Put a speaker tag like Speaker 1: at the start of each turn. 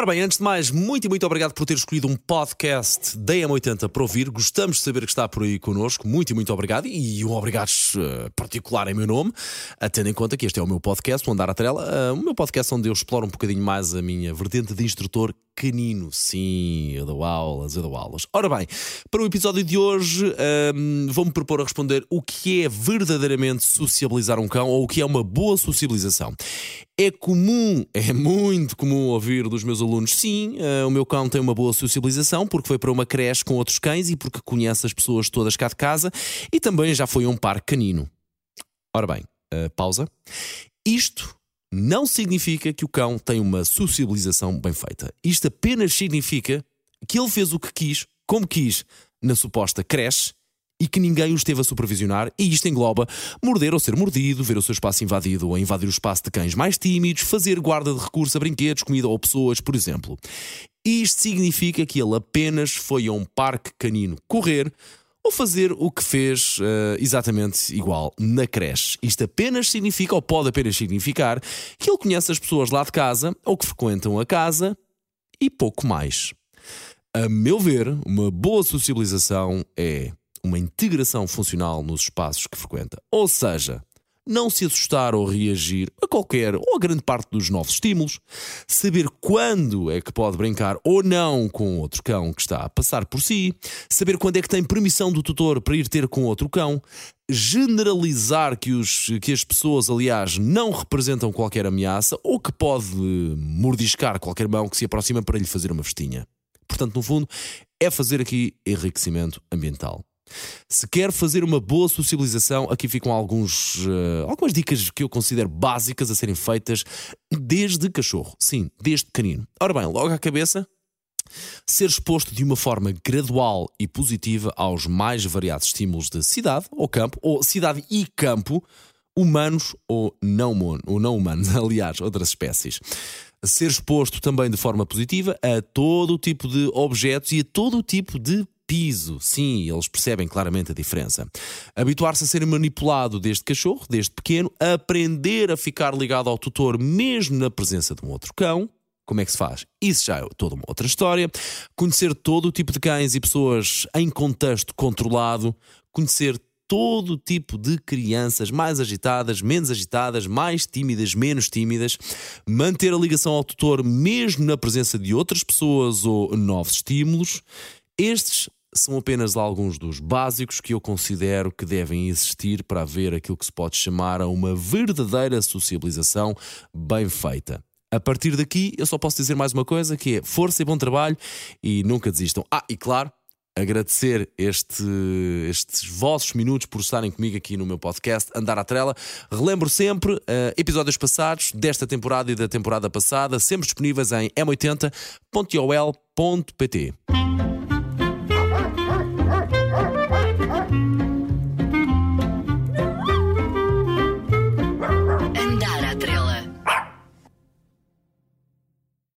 Speaker 1: Ora bem, antes de mais, muito e muito obrigado por ter escolhido um podcast da M80 para ouvir. Gostamos de saber que está por aí connosco. Muito e muito obrigado. E um obrigado uh, particular em meu nome, tendo em conta que este é o meu podcast, o Andar à Trela. Uh, o meu podcast onde eu exploro um bocadinho mais a minha vertente de instrutor canino. Sim, eu dou aulas, eu dou aulas. Ora bem, para o episódio de hoje, um, vou-me propor a responder o que é verdadeiramente sociabilizar um cão ou o que é uma boa sociabilização. É comum, é muito comum ouvir dos meus alunos: sim, uh, o meu cão tem uma boa sociabilização porque foi para uma creche com outros cães e porque conhece as pessoas todas cá de casa e também já foi a um parque canino. Ora bem, uh, pausa. Isto não significa que o cão tem uma sociabilização bem feita. Isto apenas significa que ele fez o que quis, como quis, na suposta creche e que ninguém o esteve a supervisionar, e isto engloba morder ou ser mordido, ver o seu espaço invadido ou invadir o espaço de cães mais tímidos, fazer guarda de recursos a brinquedos, comida ou pessoas, por exemplo. Isto significa que ele apenas foi a um parque canino correr, ou fazer o que fez uh, exatamente igual na creche. Isto apenas significa, ou pode apenas significar, que ele conhece as pessoas lá de casa ou que frequentam a casa e pouco mais. A meu ver, uma boa socialização é uma integração funcional nos espaços que frequenta. Ou seja, não se assustar ou reagir a qualquer ou a grande parte dos novos estímulos, saber quando é que pode brincar ou não com outro cão que está a passar por si, saber quando é que tem permissão do tutor para ir ter com outro cão, generalizar que, os, que as pessoas, aliás, não representam qualquer ameaça ou que pode mordiscar qualquer mão que se aproxima para lhe fazer uma festinha. Portanto, no fundo, é fazer aqui enriquecimento ambiental. Se quer fazer uma boa socialização, aqui ficam alguns, uh, algumas dicas que eu considero básicas a serem feitas desde cachorro. Sim, desde canino. Ora bem, logo à cabeça, ser exposto de uma forma gradual e positiva aos mais variados estímulos de cidade ou campo, ou cidade e campo, humanos ou não, ou não humanos, aliás, outras espécies. Ser exposto também de forma positiva a todo o tipo de objetos e a todo o tipo de piso. Sim, eles percebem claramente a diferença. Habituar-se a ser manipulado desde cachorro, desde pequeno, aprender a ficar ligado ao tutor mesmo na presença de um outro cão. Como é que se faz? Isso já é toda uma outra história. Conhecer todo o tipo de cães e pessoas em contexto controlado. Conhecer todo tipo de crianças, mais agitadas, menos agitadas, mais tímidas, menos tímidas, manter a ligação ao tutor mesmo na presença de outras pessoas ou novos estímulos. Estes são apenas alguns dos básicos que eu considero que devem existir para haver aquilo que se pode chamar uma verdadeira sociabilização bem feita. A partir daqui, eu só posso dizer mais uma coisa, que é força e bom trabalho e nunca desistam. Ah, e claro, agradecer este, estes vossos minutos por estarem comigo aqui no meu podcast Andar à Trela. Relembro sempre uh, episódios passados desta temporada e da temporada passada, sempre disponíveis em m80.ol.pt.